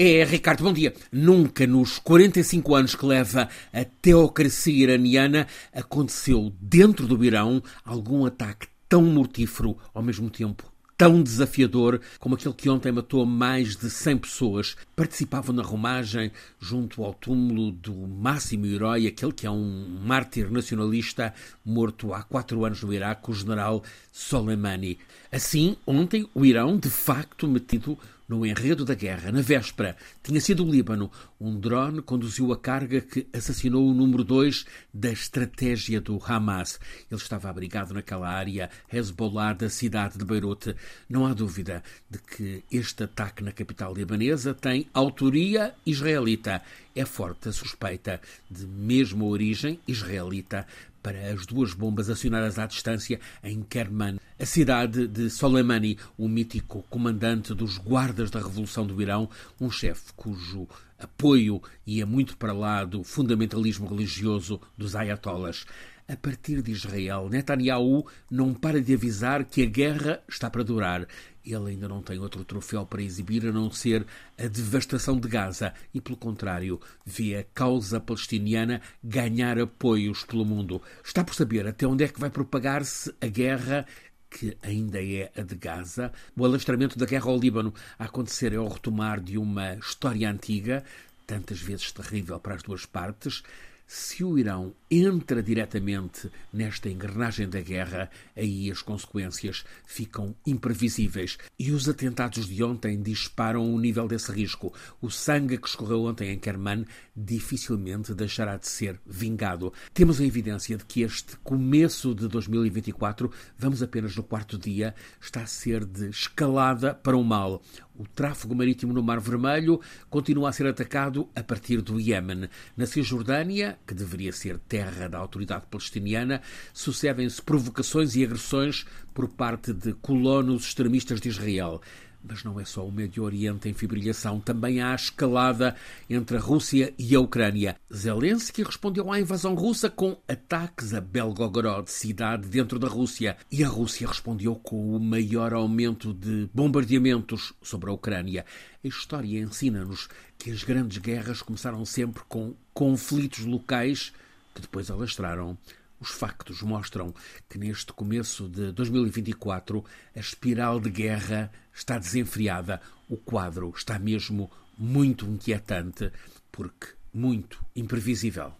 É, Ricardo, bom dia. Nunca nos 45 anos que leva a teocracia iraniana aconteceu dentro do Irão algum ataque tão mortífero, ao mesmo tempo tão desafiador como aquele que ontem matou mais de 100 pessoas. Participavam na romagem junto ao túmulo do máximo herói, aquele que é um mártir nacionalista morto há quatro anos no Iraque, o general Soleimani. Assim, ontem o Irão, de facto, metido no enredo da guerra, na véspera, tinha sido o Líbano. Um drone conduziu a carga que assassinou o número 2 da estratégia do Hamas. Ele estava abrigado naquela área Hezbollah da cidade de Beirute. Não há dúvida de que este ataque na capital libanesa tem autoria israelita. É forte a suspeita de mesma origem israelita para as duas bombas acionadas à distância em Kerman, a cidade de Soleimani, o mítico comandante dos guardas da Revolução do Irão, um chefe cujo apoio ia muito para lá do fundamentalismo religioso dos ayatollahs. A partir de Israel, Netanyahu não para de avisar que a guerra está para durar. Ele ainda não tem outro troféu para exibir a não ser a devastação de Gaza e, pelo contrário, vê a causa palestiniana ganhar apoios pelo mundo. Está por saber até onde é que vai propagar-se a guerra que ainda é a de Gaza. O alastramento da guerra ao Líbano a acontecer é o retomar de uma história antiga, tantas vezes terrível para as duas partes. Se o Irão entra diretamente nesta engrenagem da guerra, aí as consequências ficam imprevisíveis. E os atentados de ontem disparam o nível desse risco. O sangue que escorreu ontem em Kerman dificilmente deixará de ser vingado. Temos a evidência de que este começo de 2024, vamos apenas no quarto dia, está a ser de escalada para o mal. O tráfego marítimo no Mar Vermelho continua a ser atacado a partir do Iêmen. Na Cisjordânia, que deveria ser terra da autoridade palestiniana, sucedem-se provocações e agressões por parte de colonos extremistas de Israel. Mas não é só o Médio Oriente em fibrilhação, também há a escalada entre a Rússia e a Ucrânia. Zelensky respondeu à invasão russa com ataques a Belgorod, cidade dentro da Rússia, e a Rússia respondeu com o maior aumento de bombardeamentos sobre a Ucrânia. A história ensina-nos que as grandes guerras começaram sempre com conflitos locais que depois alastraram os factos mostram que neste começo de 2024 a espiral de guerra está desenfreada. O quadro está mesmo muito inquietante, porque muito imprevisível.